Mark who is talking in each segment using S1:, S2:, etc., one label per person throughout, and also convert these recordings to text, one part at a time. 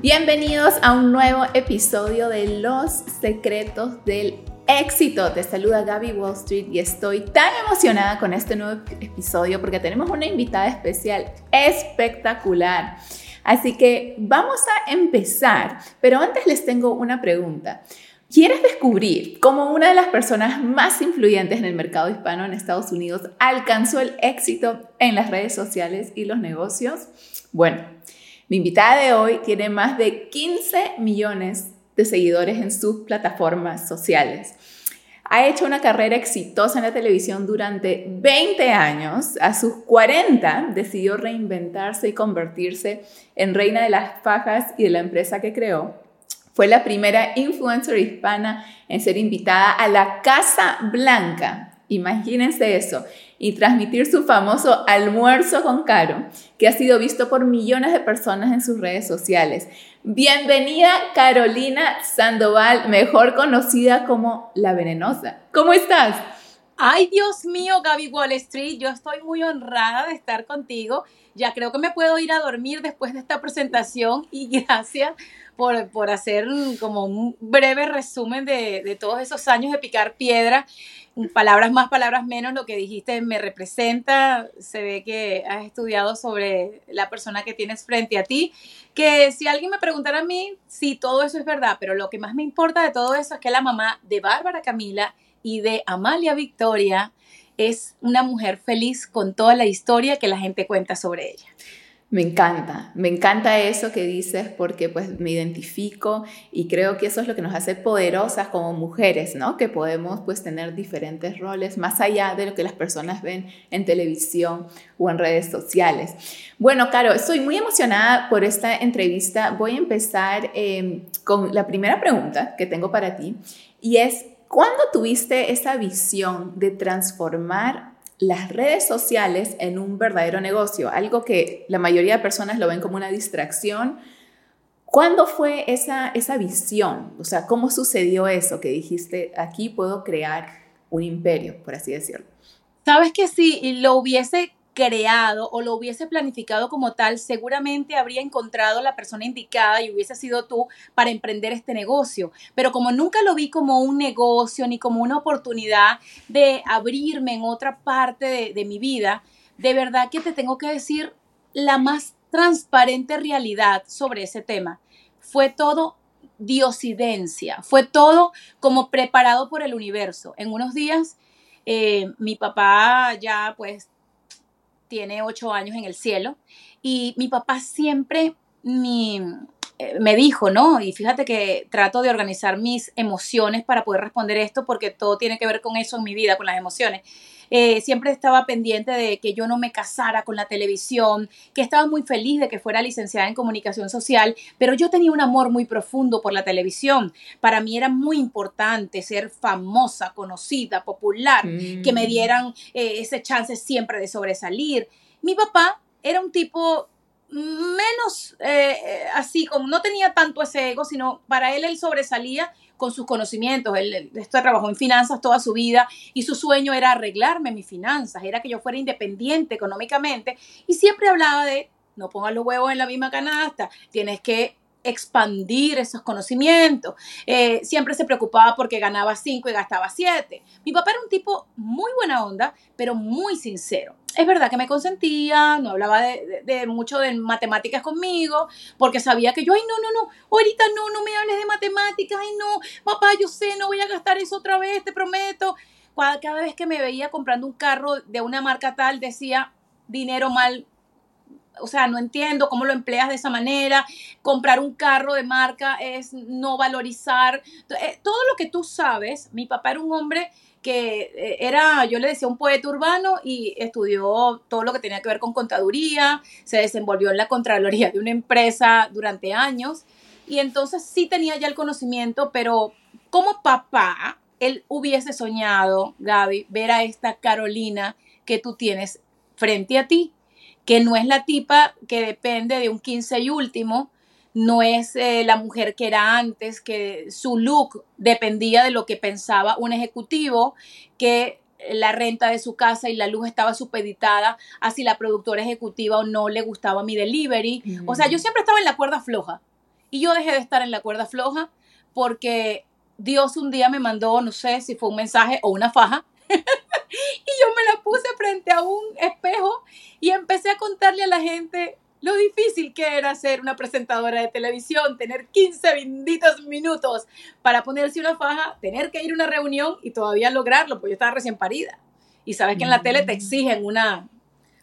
S1: Bienvenidos a un nuevo episodio de Los Secretos del Éxito. Te saluda Gaby Wall Street y estoy tan emocionada con este nuevo episodio porque tenemos una invitada especial espectacular. Así que vamos a empezar, pero antes les tengo una pregunta. ¿Quieres descubrir cómo una de las personas más influyentes en el mercado hispano en Estados Unidos alcanzó el éxito en las redes sociales y los negocios? Bueno, mi invitada de hoy tiene más de 15 millones de seguidores en sus plataformas sociales. Ha hecho una carrera exitosa en la televisión durante 20 años. A sus 40 decidió reinventarse y convertirse en reina de las fajas y de la empresa que creó fue la primera influencer hispana en ser invitada a la Casa Blanca. Imagínense eso. Y transmitir su famoso almuerzo con Caro, que ha sido visto por millones de personas en sus redes sociales. Bienvenida Carolina Sandoval, mejor conocida como La Venenosa. ¿Cómo estás?
S2: Ay, Dios mío, Gaby Wall Street, yo estoy muy honrada de estar contigo. Ya creo que me puedo ir a dormir después de esta presentación y gracias por, hacer como un breve resumen de, todos esos años de picar piedra. Palabras más, palabras menos, lo que dijiste me representa. Se ve que has estudiado sobre la persona que tienes frente a ti. Que si alguien me preguntara a mí, sí, todo eso es verdad, pero lo que más me importa de todo eso es que la mamá de Bárbara Camila y de Amalia Victoria es una mujer feliz con toda la historia que la gente cuenta sobre ella.
S1: Me encanta, me encanta eso que dices porque pues me identifico y creo que eso es lo que nos hace poderosas como mujeres, ¿no? Que podemos pues tener diferentes roles más allá de lo que las personas ven en televisión o en redes sociales. Bueno, Caro, estoy muy emocionada por esta entrevista. Voy a empezar em, con la primera pregunta que tengo para ti y es, ¿cuándo tuviste esa visión de transformar las redes sociales en un verdadero negocio, algo que la mayoría de personas lo ven como una distracción. ¿Cuándo fue esa, esa visión? O sea, ¿cómo sucedió eso que dijiste, aquí puedo crear un imperio, por así decirlo?
S2: Sabes que si lo hubiese creado o lo hubiese planificado como tal, seguramente habría encontrado la persona indicada y hubiese sido tú para emprender este negocio. Pero como nunca lo vi como un negocio ni como una oportunidad de abrirme en otra parte de, mi vida, de verdad que te tengo que decir la más transparente realidad sobre ese tema. Fue todo diosidencia, fue todo como preparado por el universo. En unos días eh, mi papá ya pues tiene ocho años en el cielo y mi papá siempre eh, me dijo, ¿no? Y fíjate que trato de organizar mis emociones para poder responder esto porque todo tiene que ver con eso en mi vida, con las emociones. Eh, siempre estaba pendiente de que yo no me casara con la televisión, que estaba muy feliz de que fuera licenciada en comunicación social, pero yo tenía un amor muy profundo por la televisión. Para mí era muy importante ser famosa, conocida, popular, que me mm. dieran eh, ese chance siempre de sobresalir. Mi papá era un tipo menos eh, así, como no tenía tanto ese ego, sino para él él sobresalía con sus conocimientos. Él, trabajó en finanzas toda su vida y su sueño era arreglarme mis finanzas, era que yo fuera independiente económicamente y siempre hablaba de no pongas los huevos en la misma canasta, tienes que expandir esos conocimientos. Eh, siempre se preocupaba porque ganaba cinco y gastaba siete. Mi papá era un tipo muy buena onda, pero muy sincero. Es verdad que me consentía, no hablaba de, mucho de matemáticas conmigo, porque sabía que yo, ay, no, no, no, ahorita no, no me hables de matemáticas, ay, no, papá, yo sé, no voy a gastar eso otra vez, te prometo. Cada vez que me veía comprando un carro de una marca tal, decía, dinero mal o sea, no entiendo cómo lo empleas de esa manera. Comprar un carro de marca es no valorizar. Eh, todo lo que tú sabes, mi papá era un hombre que eh, era, yo le decía, un poeta urbano y estudió todo lo que tenía que ver con contaduría, se desenvolvió en la Contraloría de una empresa durante años y entonces sí tenía ya el conocimiento, pero como papá, él hubiese soñado, Gaby, ver a esta Carolina que tú tienes frente a ti que no es la tipa que depende de un 15 y último, no es eh, la mujer que era antes, que su look dependía de lo que pensaba un ejecutivo, que la renta de su casa y la luz estaba supeditada a si la productora ejecutiva o no le gustaba mi delivery. O sea, yo mm. siempre estaba en la cuerda floja. Y yo dejé de estar en la cuerda floja porque Dios un día me mandó, no sé si fue un mensaje o una faja, y yo me la puse frente a un espejo y empecé a contarle a la gente lo difícil que era ser una presentadora de televisión, tener 15 benditos minutos para ponerse una faja, tener que ir a una reunión y todavía lograrlo, porque yo estaba recién parida. Y sabes que en la tele te mm. exigen una,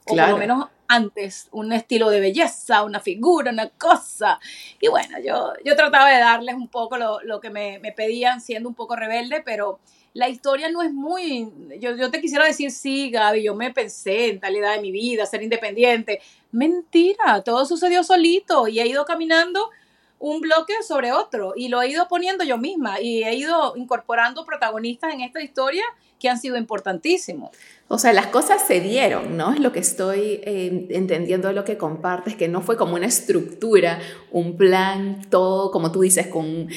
S2: o por lo menos antes, un estilo de belleza, una figura, una cosa. Y bueno, yo, yo trataba de darles un poco lo, lo que me, me pedían, siendo un poco rebelde, pero la historia no es muy, yo, yo, te quisiera decir, sí, Gaby, yo me pensé en tal edad de mi vida, ser independiente. Mentira, todo sucedió solito y he ido caminando un bloque sobre otro y lo he ido poniendo yo misma y he ido incorporando protagonistas en esta historia que han sido importantísimos.
S1: O sea, las cosas se dieron, ¿no? Es lo que estoy eh, entendiendo de lo que compartes, que no fue como una estructura, un plan, todo, como tú dices, con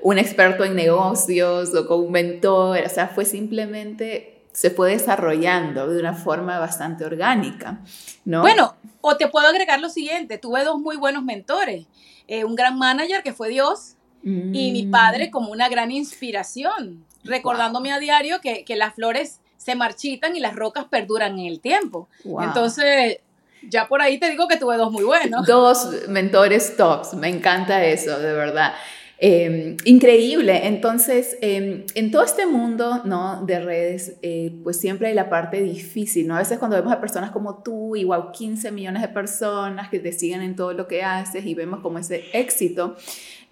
S1: un experto en negocios o con un mentor, o sea, fue simplemente se fue desarrollando de una forma bastante orgánica, ¿no?
S2: Bueno, o te puedo agregar lo siguiente, tuve dos muy buenos mentores, eh, un gran manager que fue Dios y mi padre mm. como una gran inspiración, recordándome a diario que, que las flores se marchitan y las rocas perduran en el tiempo. Entonces, ya por ahí te digo que tuve dos muy buenos.
S1: Dos mentores tops, me encanta eso, de verdad. Em, increíble. Entonces, em, en todo este mundo ¿no? de redes, eh, pues siempre hay la parte difícil, ¿no? A veces cuando vemos a personas como tú, igual 15 millones de personas que te siguen en todo lo que haces y vemos como ese éxito,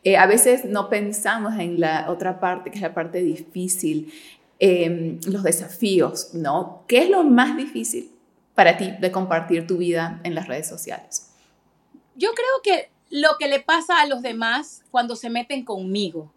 S1: eh, a veces no pensamos en la otra parte, que es la parte difícil. Em, los desafíos, ¿no? ¿Qué es lo más difícil para ti de compartir tu vida en las redes sociales?
S2: Yo creo que lo que le pasa a los demás cuando se meten conmigo,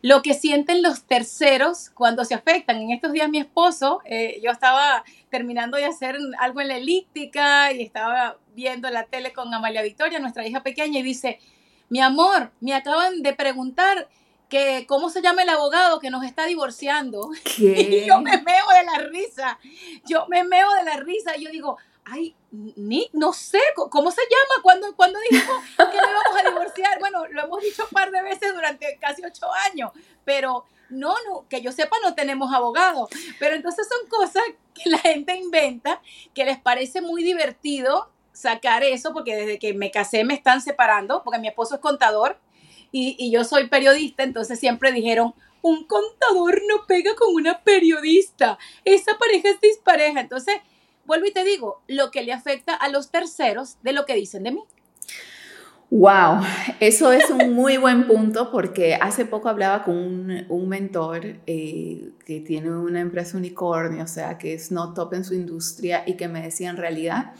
S2: lo que sienten los terceros cuando se afectan. En estos días mi esposo, eh, yo estaba terminando de hacer algo en la elíptica y estaba viendo la tele con Amalia Victoria, nuestra hija pequeña, y dice, mi amor, me acaban de preguntar que cómo se llama el abogado que nos está divorciando. Y yo me meo de la risa. Yo me meo de la risa. Y yo digo, ay, ni, no sé, ¿cómo se llama? ¿Cuándo, cuando dijo que no íbamos a divorciar? Bueno, lo hemos dicho un par de veces durante casi ocho años, pero no, no, que yo sepa no tenemos abogado. Pero entonces son cosas que la gente inventa, que les parece muy divertido sacar eso, porque desde que me casé me están separando, porque mi esposo es contador y, yo soy periodista, entonces siempre dijeron, un contador no pega con una periodista, esa pareja es dispareja. Entonces, vuelvo y te digo, lo que le afecta a los terceros de lo que dicen de mí.
S1: Wow, eso es un muy buen punto porque hace poco hablaba con un, mentor eh, que tiene una empresa unicornio, o sea, que es no top en su industria y que me decía en realidad,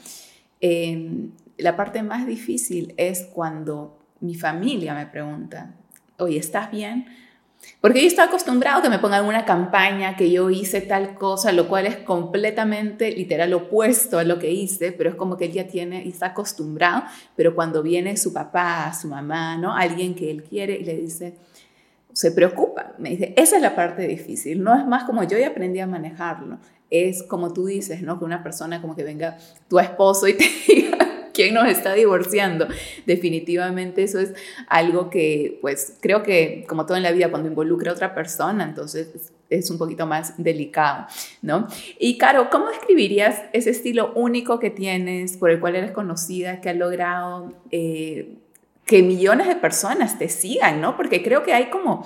S1: eh, la parte más difícil es cuando mi familia me pregunta, oye, ¿estás bien? Porque yo estoy acostumbrado a que me pongan una campaña, que yo hice tal cosa, lo cual es completamente literal opuesto a lo que hice, pero es como que él ya tiene y está acostumbrado, pero cuando viene su papá, su mamá, ¿no? Alguien que él quiere y le dice, se preocupa, me dice, esa es la parte difícil, no es más como yo ya aprendí a manejarlo, es como tú dices, ¿no? Que una persona como que venga tu esposo y te diga, quién nos está divorciando. Definitivamente eso es algo que, pues, creo que como todo en la vida, cuando involucra a otra persona, entonces es un poquito más delicado, ¿no? Y Caro, ¿cómo describirías ese estilo único que tienes, por el cual eres conocida, que ha logrado eh, que millones de personas te sigan, ¿no? Porque creo que hay como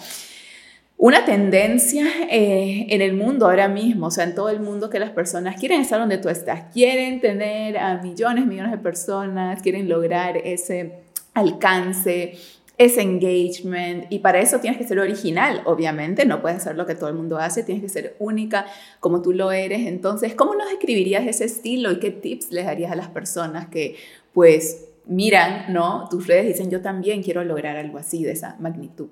S1: una tendencia eh, en el mundo ahora mismo, o sea, en todo el mundo que las personas quieren estar donde tú estás, quieren tener a millones, millones de personas, quieren lograr ese alcance, ese engagement y para eso tienes que ser original, obviamente, no puedes hacer lo que todo el mundo hace, tienes que ser única como tú lo eres. Entonces, ¿cómo nos describirías ese estilo y qué tips les darías a las personas que pues miran, ¿no? Tus redes dicen, yo también quiero lograr algo así de esa magnitud.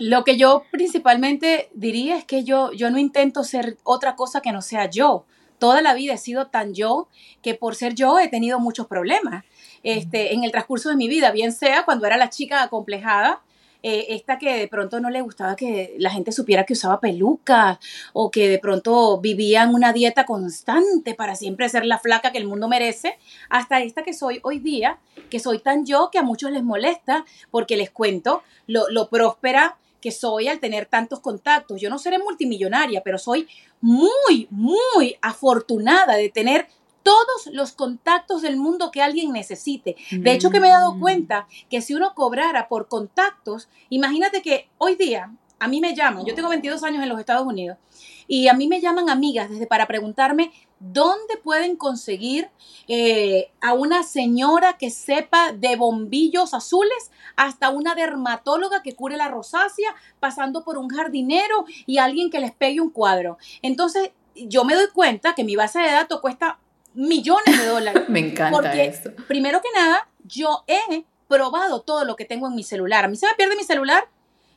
S2: Lo que yo principalmente diría es que yo, yo no intento ser otra cosa que no sea yo. Toda la vida he sido tan yo que por ser yo he tenido muchos problemas este, en el transcurso de mi vida, bien sea cuando era la chica acomplejada eh, esta que de pronto no le gustaba que la gente supiera que usaba pelucas o que de pronto vivía en una dieta constante para siempre ser la flaca que el mundo merece, hasta esta que soy hoy día, que soy tan yo que a muchos les molesta porque les cuento lo, lo próspera que soy al tener tantos contactos. Yo no seré multimillonaria, pero soy muy, muy afortunada de tener todos los contactos del mundo que alguien necesite. De hecho, que me he dado mm. cuenta que si uno cobrara por contactos, imagínate que hoy día a mí me llaman, yo tengo 22 años en los Estados Unidos, y a mí me llaman amigas desde para preguntarme dónde pueden conseguir eh, a una señora que sepa de bombillos azules hasta una dermatóloga que cure la rosácea, pasando por un jardinero y alguien que les pegue un cuadro. Entonces, yo me doy cuenta que mi base de datos cuesta millones de dólares.
S1: Me encanta porque,
S2: Primero que nada, yo he probado todo lo que tengo en mi celular. A mí se me pierde mi celular.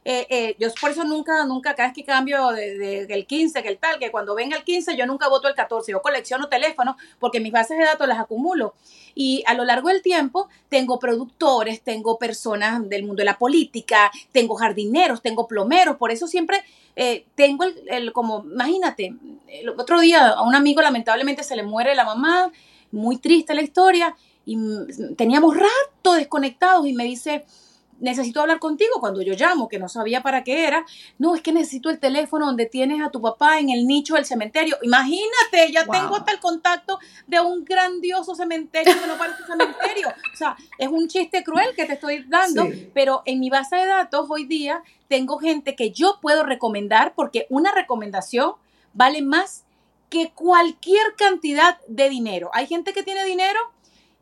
S2: Eh, eh, yo por eso nunca, nunca, cada vez que cambio del de, 15, que el tal, que cuando venga el 15, yo nunca voto el 14. Yo colecciono teléfonos porque mis bases de datos las acumulo. Y a lo largo del tiempo tengo productores, tengo personas del mundo de la política, tengo jardineros, tengo plomeros. Por eso siempre eh, tengo el, como, imagínate, el otro día a un amigo lamentablemente se le muere la mamá, muy triste la historia, y teníamos rato desconectados y me dice, necesito hablar contigo cuando yo llamo, que no sabía para qué era. No, es que necesito el teléfono donde tienes a tu papá en el nicho del cementerio. Imagínate, ya tengo hasta el contacto de un grandioso cementerio que no parece cementerio. O sea, es un chiste cruel que te estoy dando, pero en mi base de datos hoy día tengo gente que yo puedo recomendar porque una recomendación vale más que cualquier cantidad de dinero. Hay gente que tiene dinero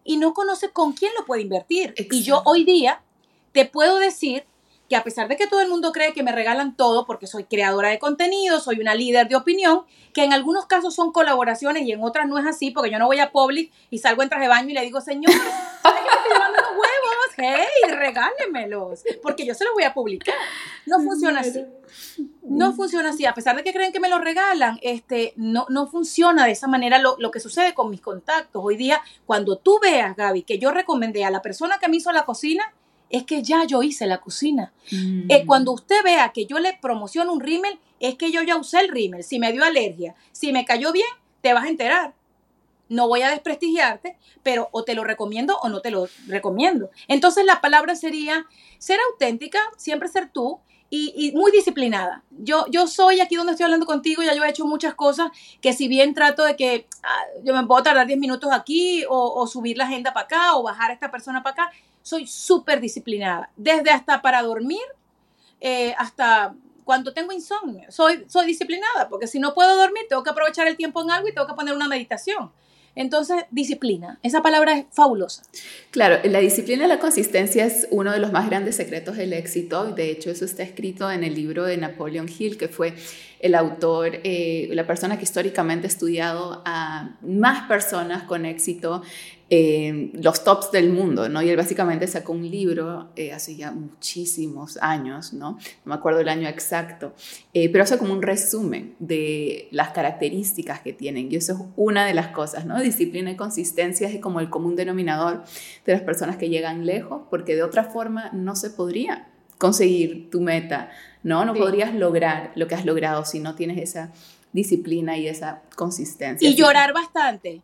S2: y no conoce con quién lo puede invertir. Y yo hoy día te puedo decir que a pesar de que todo el mundo cree que me regalan todo porque soy creadora de contenido, soy una líder de opinión, que en algunos casos son colaboraciones y en otras no es así, porque yo no voy a Public y salgo en traje de baño y le digo, señor, ¿sabes que me estoy llevando los huevos? ¡Hey, regálemelos! Porque yo se los voy a publicar. No funciona así. No funciona así. A pesar de que creen que me los regalan, este, no, no funciona de esa manera lo, lo que sucede con mis contactos. Hoy día, cuando tú veas, Gaby, que yo recomendé a la persona que me hizo la cocina, es que ya yo hice la cocina. Eh, mm. cuando usted vea que yo le promociono un rímel, es que yo ya usé el rímel. Si me dio alergia, si me cayó bien, te vas a enterar. No voy a desprestigiarte, pero o te lo recomiendo o no te lo recomiendo. Entonces la palabra sería ser auténtica, siempre ser tú y, muy disciplinada. Yo, yo soy aquí donde estoy hablando contigo, ya yo he hecho muchas cosas que si bien trato de que ah, yo me puedo tardar 10 minutos aquí o, o subir la agenda para acá o bajar a esta persona para acá, soy súper disciplinada, desde hasta para dormir, eh, hasta cuando tengo insomnio. Soy, soy disciplinada, porque si no puedo dormir, tengo que aprovechar el tiempo en algo y tengo que poner una meditación. Entonces, disciplina, esa palabra es fabulosa.
S1: Claro, la disciplina y la consistencia es uno de los más grandes secretos del éxito. De hecho, eso está escrito en el libro de Napoleon Hill, que fue el autor, eh, la persona que históricamente ha estudiado a más personas con éxito eh, los tops del mundo, ¿no? Y él básicamente sacó un libro eh, hace ya muchísimos años, ¿no? No me acuerdo el año exacto, eh, pero hace como un resumen de las características que tienen. Y eso es una de las cosas, ¿no? Disciplina y consistencia es como el común denominador de las personas que llegan lejos, porque de otra forma no se podría conseguir tu meta, ¿no? No podrías lograr lo que has logrado si no tienes esa disciplina y esa consistencia.
S2: Y llorar bastante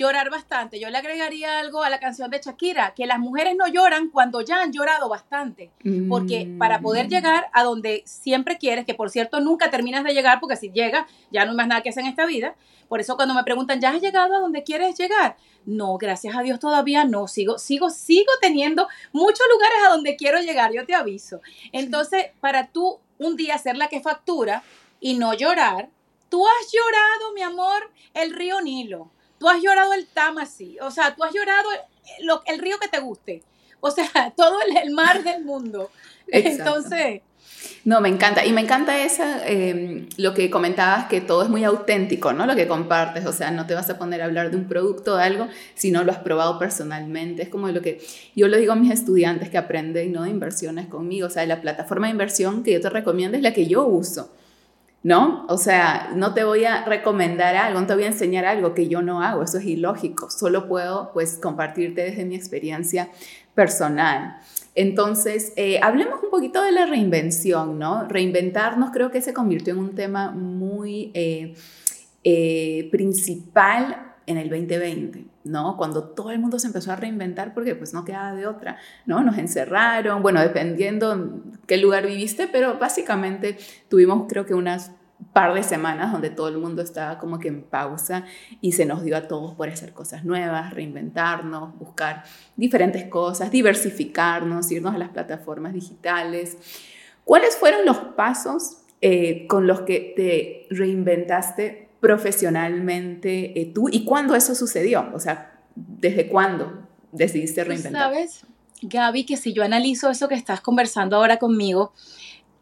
S2: llorar bastante. Yo le agregaría algo a la canción de Shakira, que las mujeres no lloran cuando ya han llorado bastante, porque para poder mm. llegar a donde siempre quieres, que por cierto nunca terminas de llegar, porque si llegas ya no hay más nada que hacer en esta vida, por eso cuando me preguntan, ¿ya has llegado a donde quieres llegar? No, gracias a Dios todavía no, sigo, sigo, sigo teniendo muchos lugares a donde quiero llegar, yo te aviso. Entonces, para tú un día ser la que factura y no llorar, tú has llorado, mi amor, el río Nilo tú has llorado el Tamasi, o sea, tú has llorado el, río que te guste, o sea, todo el, mar del mundo. Entonces...
S1: No, me encanta. Y me encanta esa, em, lo que comentabas, que todo es muy auténtico, ¿no? Lo que compartes. O sea, no te vas a poner a hablar de un producto o de algo si no lo has probado personalmente. Es como lo que yo le digo a mis estudiantes que aprenden, ¿no? De inversiones conmigo. O sea, la plataforma de inversión que yo te recomiendo es la que yo uso. ¿No? O sea, no te voy a recomendar algo, no te voy a enseñar algo que yo no hago, eso es ilógico, solo puedo pues compartirte desde mi experiencia personal. Entonces, eh, hablemos un poquito de la reinvención, ¿no? Reinventarnos creo que se convirtió en un tema muy eh, eh, principal en el 2020, ¿no? Cuando todo el mundo se empezó a reinventar porque pues no quedaba de otra, ¿no? Nos encerraron, bueno, dependiendo qué lugar viviste, pero básicamente tuvimos creo que unas par de semanas donde todo el mundo estaba como que en pausa y se nos dio a todos por hacer cosas nuevas, reinventarnos, buscar diferentes cosas, diversificarnos, irnos a las plataformas digitales. ¿Cuáles fueron los pasos eh, con los que te reinventaste profesionalmente eh, tú y cuándo eso sucedió? O sea, ¿desde cuándo decidiste reinventar?
S2: Sabes, Gaby, que si yo analizo eso que estás conversando ahora conmigo,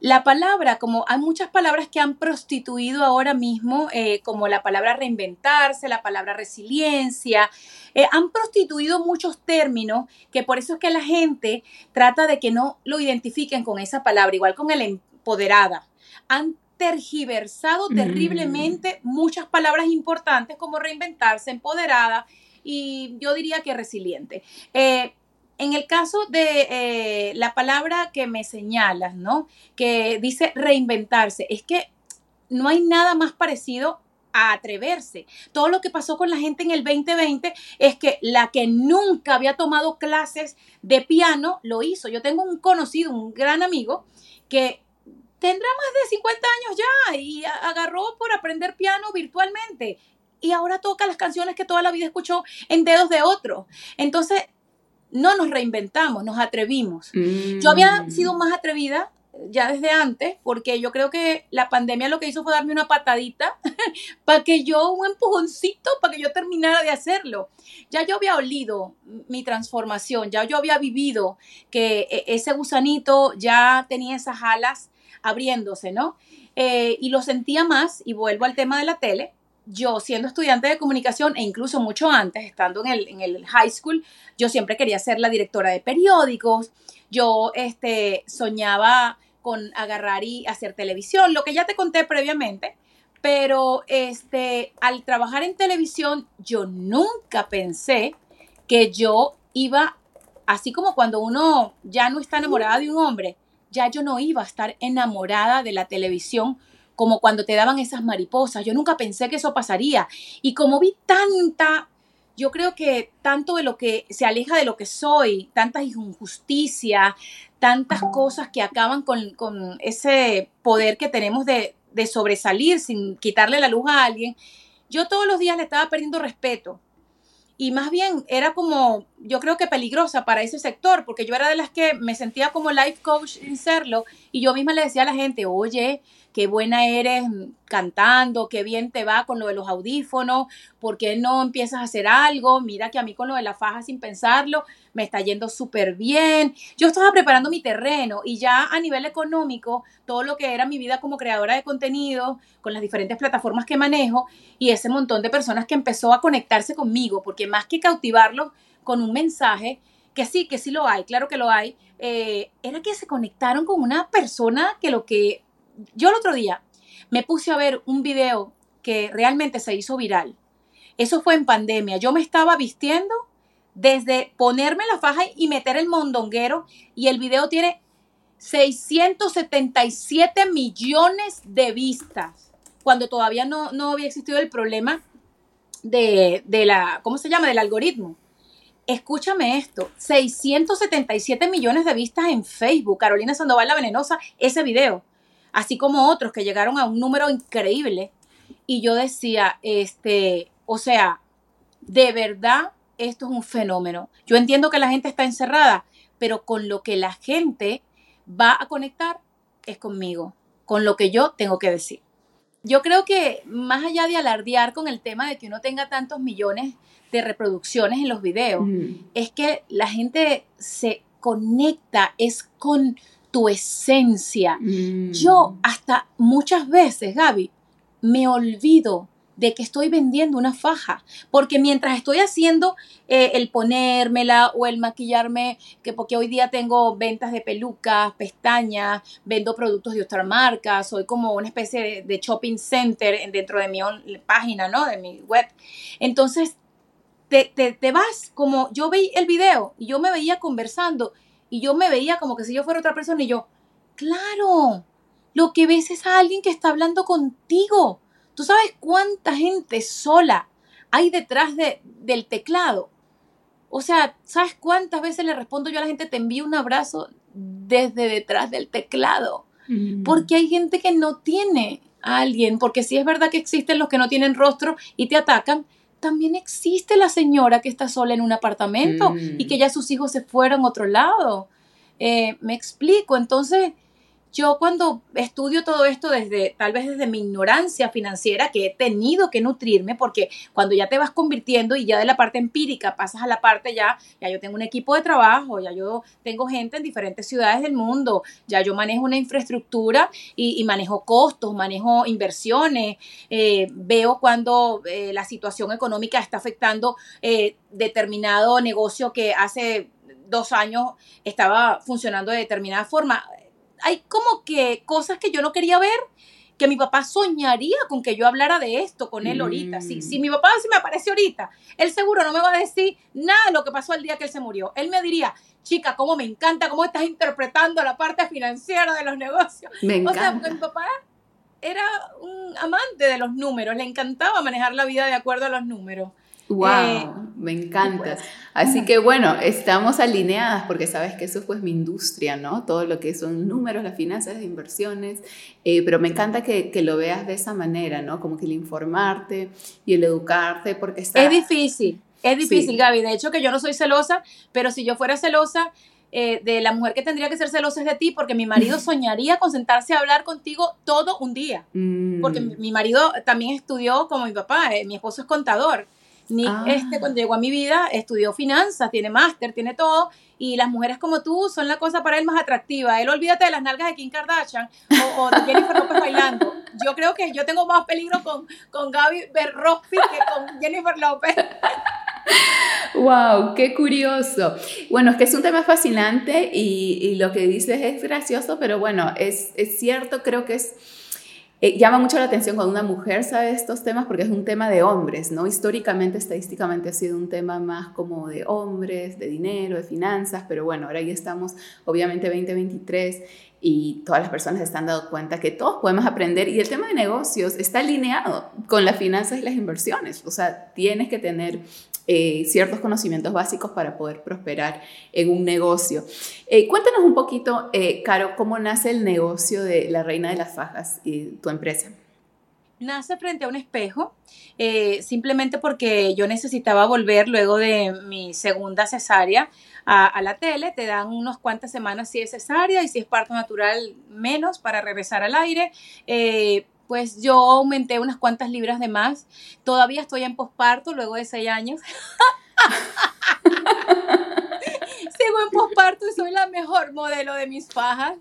S2: la palabra, como hay muchas palabras que han prostituido ahora mismo, eh, como la palabra reinventarse, la palabra resiliencia, eh, han prostituido muchos términos que por eso es que la gente trata de que no lo identifiquen con esa palabra, igual con el empoderada. Han tergiversado mm. terriblemente muchas palabras importantes como reinventarse, empoderada y yo diría que resiliente. Eh, en el caso de eh, la palabra que me señalas, ¿no? Que dice reinventarse, es que no hay nada más parecido a atreverse. Todo lo que pasó con la gente en el 2020 es que la que nunca había tomado clases de piano lo hizo. Yo tengo un conocido, un gran amigo, que tendrá más de 50 años ya y agarró por aprender piano virtualmente y ahora toca las canciones que toda la vida escuchó en dedos de otro. Entonces, no nos reinventamos, nos atrevimos. Yo había mm. sido más atrevida ya desde antes, porque yo creo que la pandemia lo que hizo fue darme una patadita para que yo, un empujoncito, para que yo terminara de hacerlo. Ya yo había olido mi transformación, ya yo había vivido que e, ese gusanito ya tenía esas alas abriéndose, ¿no? Eh, y lo sentía más, y vuelvo al tema de la tele, yo siendo estudiante de comunicación e incluso mucho antes, estando en el, en el high school, yo siempre quería ser la directora de periódicos, yo este, soñaba con agarrar y hacer televisión, lo que ya te conté previamente, pero este, al trabajar en televisión yo nunca pensé que yo iba, así como cuando uno ya no está enamorada de un hombre, ya yo no iba a estar enamorada de la televisión como cuando te daban esas mariposas. Yo nunca pensé que eso pasaría. Y como vi tanta, yo creo que tanto de lo que se aleja de lo que soy, tantas injusticias, tantas cosas que acaban con, ese poder que tenemos de, de sobresalir sin quitarle la luz a alguien, yo todos los días le estaba perdiendo respeto y más bien era como, yo creo que peligrosa para ese sector, porque yo era de las que me sentía como life coach sin serlo, y yo misma le decía a la gente, oye, qué buena eres cantando, qué bien te va con lo de los audífonos, ¿por qué no empiezas a hacer algo? Mira que a mí con lo de la faja sin pensarlo me está yendo súper bien. Yo estaba preparando mi terreno y ya a nivel económico, todo lo que era mi vida como creadora de contenido, con las diferentes plataformas que manejo y ese montón de personas que empezó a conectarse conmigo, porque más que cautivarlos con un mensaje, que sí, que sí lo hay, claro que lo hay, eh, era que se conectaron con una persona que lo que yo el otro día me puse a ver un video que realmente se hizo viral. Eso fue en pandemia. Yo me estaba vistiendo desde ponerme la faja y meter el mondonguero y el video tiene 677 millones de vistas cuando todavía no, no había existido el problema de, de, la, ¿cómo se llama? Del algoritmo. Escúchame esto, 677 millones de vistas en Facebook, Carolina Sandoval la Venenosa, ese video así como otros que llegaron a un número increíble. Y yo decía, este, o sea, de verdad, esto es un fenómeno. Yo entiendo que la gente está encerrada, pero con lo que la gente va a conectar es conmigo, con lo que yo tengo que decir. Yo creo que más allá de alardear con el tema de que uno tenga tantos millones de reproducciones en los videos, es que la gente se conecta, es con tu esencia. Mm. Yo hasta muchas veces, Gaby, me olvido de que estoy vendiendo una faja, porque mientras estoy haciendo eh, el ponérmela o el maquillarme, que porque hoy día tengo ventas de pelucas, pestañas, vendo productos de otras marcas, soy como una especie de, shopping center dentro de mi página, ¿no? De mi web. Entonces, te, te vas como, yo veía el video y yo me veía conversando y yo me veía como que si yo fuera otra persona y yo, claro, lo que ves es a alguien que está hablando contigo ¿Tú sabes cuánta gente sola hay detrás de, del teclado? O sea, ¿sabes cuántas veces le respondo yo a la gente, te envío un abrazo desde detrás del teclado? Mm. Porque hay gente que no tiene a alguien, porque si es verdad que existen los que no tienen rostro y te atacan, también existe la señora que está sola en un apartamento y que mm. ya sus hijos se fueron a otro lado. Eh, me explico, entonces yo cuando estudio todo esto desde, tal vez desde mi ignorancia financiera, que he tenido que nutrirme, porque cuando ya te vas convirtiendo y ya de la parte empírica pasas a la parte ya, ya yo tengo un equipo de trabajo, ya yo tengo gente en diferentes ciudades del mundo, ya yo manejo una infraestructura y, manejo costos, manejo inversiones, eh, veo cuando eh, la situación económica está afectando eh, determinado negocio que hace dos años estaba funcionando de determinada forma hay como que cosas que yo no quería ver, que mi papá soñaría con que yo hablara de esto con él ahorita. Si, si mi papá si me aparece ahorita, él seguro no me va a decir nada de lo que pasó el día que él se murió. Él me diría, chica, cómo me encanta, cómo estás interpretando la parte financiera de los negocios. Me encanta. O sea, porque mi papá era un amante de los números, le encantaba manejar la vida de acuerdo a los números.
S1: Wow, eh, me encanta. Pues, Así que bueno, estamos alineadas porque sabes que eso es pues mi industria, ¿no? Todo lo que son números, las finanzas, las inversiones, eh, pero me encanta que, que, lo veas de esa manera, ¿no? Como que el informarte y el educarte porque está...
S2: Es difícil, es difícil, Gaby. De hecho que yo no soy celosa, pero si yo fuera celosa... Eh, de la mujer que tendría que ser celosa es de ti, porque mi marido soñaría con sentarse a hablar contigo todo un día. Porque mm. mi marido también estudió como mi papá, mi esposo es contador. Nick, ah. este, cuando llegó a mi vida, estudió finanzas, tiene máster, tiene todo, y las mujeres como tú son la cosa para él más atractiva. Él olvídate de las nalgas de Kim Kardashian o, de Jennifer López bailando. Yo creo que yo tengo más peligro con, con Gaby Berrospi que con Jennifer López.
S1: ¡Wow! ¡Qué curioso! Bueno, es que es un tema fascinante y, y lo que dices es gracioso, pero bueno, es, es cierto, creo que es eh, llama mucho la atención cuando una mujer sabe estos temas porque es un tema de hombres, ¿no? Históricamente, estadísticamente ha sido un tema más como de hombres, de dinero, de finanzas, pero bueno, ahora ya estamos obviamente 2023 y todas las personas están dando cuenta que todos podemos aprender y el tema de negocios está alineado con las finanzas y las inversiones, o sea, tienes que tener eh, ciertos conocimientos básicos para poder prosperar en un negocio. Eh, cuéntanos un poquito, eh, Caro, cómo nace el negocio de la Reina de las Fajas y tu empresa.
S2: Nace frente a un espejo, simplemente porque yo necesitaba volver luego de mi segunda cesárea a, la tele, te dan unas cuantas semanas si es cesárea y si es parto natural menos para regresar al aire pues yo aumenté unas cuantas libras de más. Todavía estoy en posparto luego de seis años. Sigo en posparto y soy la mejor modelo de mis fajas.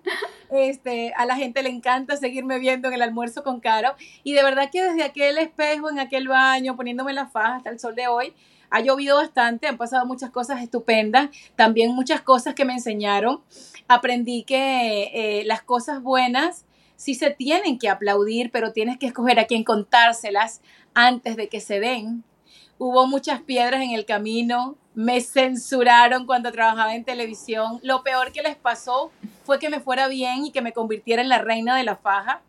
S2: Este, a la gente le encanta seguirme viendo en el almuerzo con Caro. Y de verdad que desde aquel espejo, en aquel baño, poniéndome las fajas hasta el sol de hoy, ha llovido bastante, han pasado muchas cosas estupendas, también muchas cosas que me enseñaron. Aprendí que eh, las cosas buenas sí se tienen que aplaudir, pero tienes que escoger a quién contárselas antes de que se den. Hubo muchas piedras en el camino, me censuraron cuando trabajaba en televisión. Lo peor que les pasó fue que me fuera bien y que me convirtiera en la reina de la faja.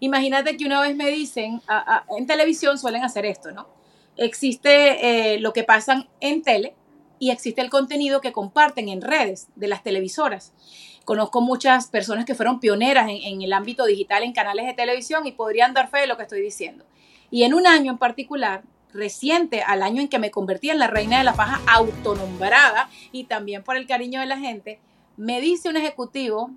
S2: Imagínate que una vez me dicen, en televisión suelen hacer esto, ¿no? Existe eh, lo que pasan en tele y existe el contenido que comparten en redes de las televisoras. Conozco muchas personas que fueron pioneras en, el ámbito digital en canales de televisión y podrían dar fe de lo que estoy diciendo. Y en un año en particular, reciente al año en que me convertí en la reina de la faja autonombrada y también por el cariño de la gente, me dice un ejecutivo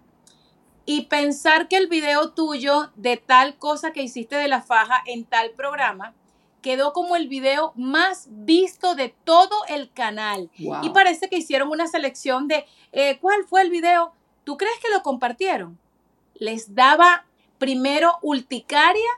S2: y pensar que el video tuyo de tal cosa que hiciste de la faja en tal programa quedó como el video más visto de todo el canal. Y parece que hicieron una selección de eh, cuál fue el video ¿Tú crees que lo compartieron? Les daba primero urticaria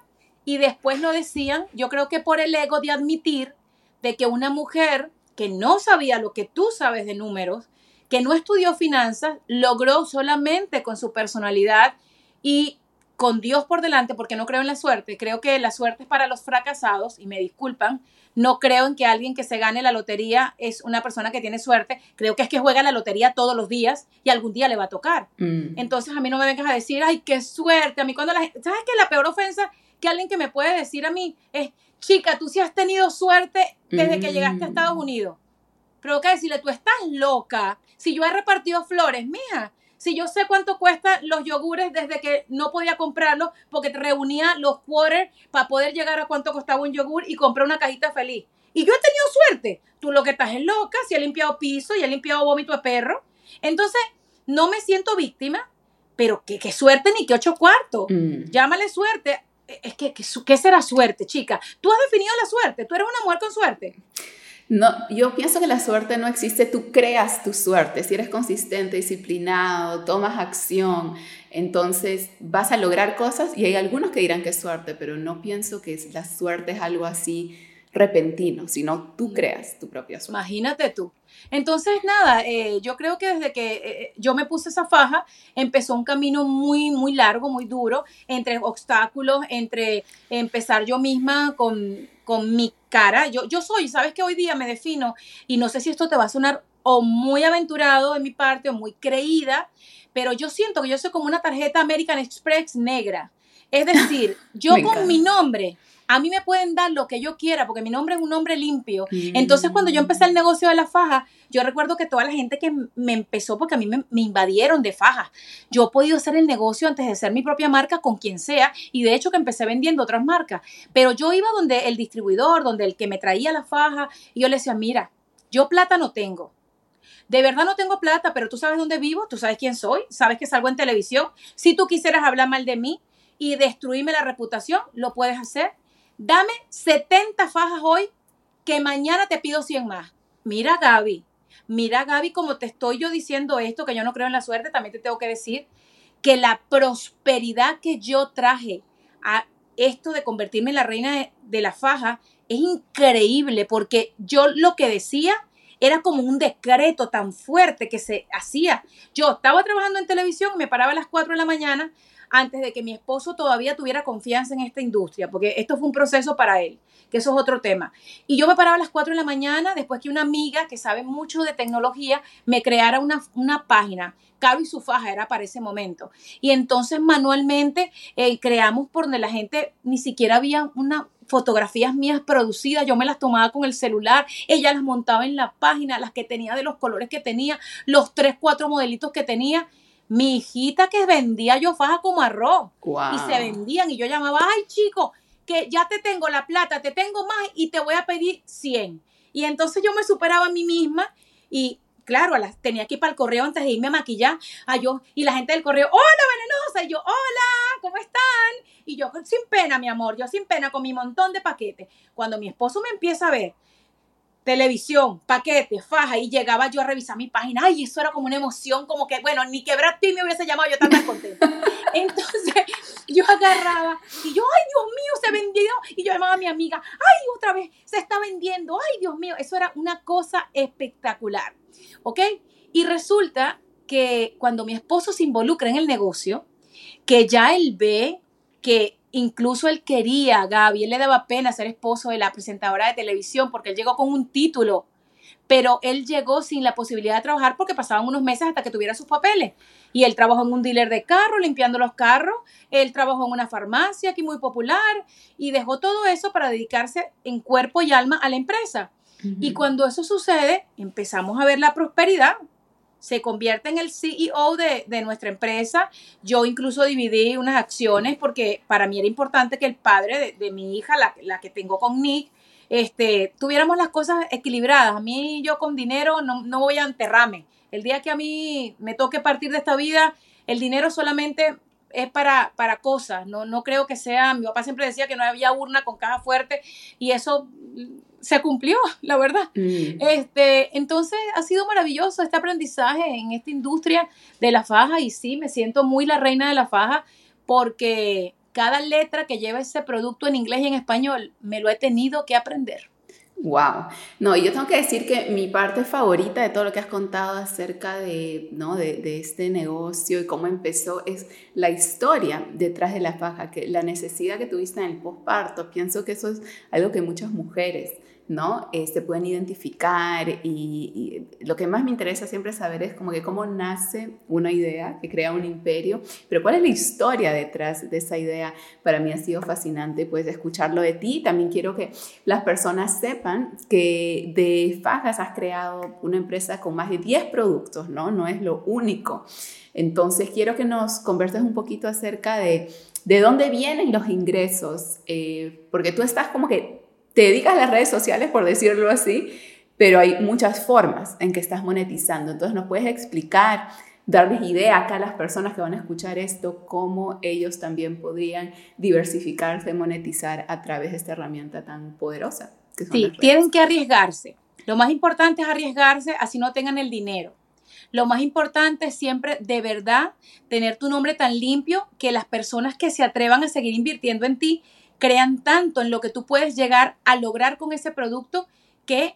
S2: y después lo decían, yo creo que por el ego de admitir de que una mujer que no sabía lo que tú sabes de números, que no estudió finanzas, logró solamente con su personalidad y con Dios por delante, porque no creo en la suerte, creo que la suerte es para los fracasados, y me disculpan, no creo en que alguien que se gane la lotería es una persona que tiene suerte, creo que es que juega la lotería todos los días y algún día le va a tocar. Mm. Entonces a mí no me vengas a decir, ay, qué suerte, a mí cuando la gente, ¿sabes qué? La peor ofensa que alguien que me puede decir a mí es, chica, tú sí has tenido suerte desde que llegaste a Estados mm. Unidos. Pero que decirle, tú estás loca. Si yo he repartido flores, mija, si yo sé cuánto cuestan los yogures desde que no podía comprarlos porque te reunía los quarters para poder llegar a cuánto costaba un yogur y comprar una cajita feliz. Y yo he tenido suerte. Tú lo que estás es loca, si he limpiado piso y he limpiado vómito de perro. Entonces, no me siento víctima, pero qué, suerte ni qué ocho cuartos. Mm. Llámale suerte. Es que, ¿qué será suerte, chica? Tú has definido la suerte. Tú eres una mujer con suerte.
S1: No, yo pienso que la suerte no existe, tú creas tu suerte. Si eres consistente, disciplinado, tomas acción, entonces vas a lograr cosas y hay algunos que dirán que es suerte, pero no pienso que la suerte es algo así repentino, sino tú creas tu propia suerte.
S2: Imagínate tú. Entonces, nada, eh, yo creo que desde que eh, yo me puse esa faja, empezó un camino muy, muy largo, muy duro, entre obstáculos, entre empezar yo misma con, con mi cara. Yo, yo soy, sabes que hoy día me defino, y no sé si esto te va a sonar o muy aventurado de mi parte o muy creída, pero yo siento que yo soy como una tarjeta American Express negra. Es decir, yo con mi nombre a mí me pueden dar lo que yo quiera porque mi nombre es un nombre limpio. Entonces, cuando yo empecé el negocio de la faja, yo recuerdo que toda la gente que me empezó, porque a mí me, invadieron de fajas, yo he podido hacer el negocio antes de ser mi propia marca con quien sea y de hecho que empecé vendiendo otras marcas. Pero yo iba donde el distribuidor, donde el que me traía la faja y yo le decía, mira, yo plata no tengo. De verdad no tengo plata, pero tú sabes dónde vivo, tú sabes quién soy, sabes que salgo en televisión. Si tú quisieras hablar mal de mí y destruirme la reputación, lo puedes hacer dame 70 fajas hoy que mañana te pido 100 más. Mira Gaby, mira Gaby, como te estoy yo diciendo esto, que yo no creo en la suerte, también te tengo que decir que la prosperidad que yo traje a esto de convertirme en la reina de, la faja es increíble porque yo lo que decía era como un decreto tan fuerte que se hacía. Yo estaba trabajando en televisión, me paraba a las 4 de la mañana, antes de que mi esposo todavía tuviera confianza en esta industria, porque esto fue un proceso para él, que eso es otro tema. Y yo me paraba a las 4 de la mañana después que una amiga que sabe mucho de tecnología me creara una, una página. Caro y su faja era para ese momento. Y entonces manualmente eh, creamos por donde la gente ni siquiera había una fotografías mías producidas, yo me las tomaba con el celular, ella las montaba en la página, las que tenía de los colores que tenía, los tres, cuatro modelitos que tenía mi hijita que vendía yo faja como arroz. Y se vendían y yo llamaba, ay chico, que ya te tengo la plata, te tengo más y te voy a pedir 100. Y entonces yo me superaba a mí misma y claro, tenía que ir para el correo antes de irme a maquillar. A yo, y la gente del correo, hola venenosa, y yo, hola, ¿cómo están? Y yo sin pena, mi amor, yo sin pena con mi montón de paquetes. Cuando mi esposo me empieza a ver, televisión, paquete, faja, y llegaba yo a revisar mi página, ay, eso era como una emoción, como que, bueno, ni que Brad Pitt me hubiese llamado, yo estaba tan contenta. Entonces, yo agarraba, y yo, ay, Dios mío, se vendió, y yo llamaba a mi amiga, ay, otra vez, se está vendiendo, ay, Dios mío, eso era una cosa espectacular, ¿ok? Y resulta que cuando mi esposo se involucra en el negocio, que ya él ve que Incluso él quería, Gaby, él le daba pena ser esposo de la presentadora de televisión porque él llegó con un título, pero él llegó sin la posibilidad de trabajar porque pasaban unos meses hasta que tuviera sus papeles. Y él trabajó en un dealer de carros, limpiando los carros, él trabajó en una farmacia aquí muy popular y dejó todo eso para dedicarse en cuerpo y alma a la empresa. Y cuando eso sucede, empezamos a ver la prosperidad, se convierte en el CEO de, nuestra empresa. Yo incluso dividí unas acciones porque para mí era importante que el padre de, mi hija, la, que tengo con Nick, este, tuviéramos las cosas equilibradas. A mí yo con dinero no, no voy a enterrarme. El día que a mí me toque partir de esta vida, el dinero solamente es para, para cosas, no, no creo que sea, mi papá siempre decía que no había urna con caja fuerte y eso se cumplió, la verdad. Mm. Este, entonces ha sido maravilloso este aprendizaje en esta industria de la faja y sí, me siento muy la reina de la faja porque cada letra que lleva ese producto en inglés y en español me lo he tenido que aprender.
S1: Wow. No, yo tengo que decir que mi parte favorita de todo lo que has contado acerca de, ¿no? de, este negocio y cómo empezó es la historia detrás de la faja, que la necesidad que tuviste en el posparto. Pienso que eso es algo que muchas mujeres ¿no? Se pueden identificar y, lo que más me interesa siempre saber es como que cómo nace una idea que crea un imperio, pero cuál es la historia detrás de esa idea. Para mí ha sido fascinante pues escucharlo de ti. También quiero que las personas sepan que de Fajas has creado una empresa con más de 10 productos, ¿no? No es lo único. Entonces quiero que nos converses un poquito acerca de de dónde vienen los ingresos, eh, porque tú estás como que te dedicas a las redes sociales, por decirlo así, pero hay muchas formas en que estás monetizando. Entonces, ¿nos puedes explicar, darles idea acá a las personas que van a escuchar esto, cómo ellos también podrían diversificarse, monetizar a través de esta herramienta tan poderosa?
S2: sí, tienen que arriesgarse. Lo más importante es arriesgarse así no tengan el dinero. Lo más importante es siempre de verdad tener tu nombre tan limpio que las personas que se atrevan a seguir invirtiendo en ti crean tanto en lo que tú puedes llegar a lograr con ese producto que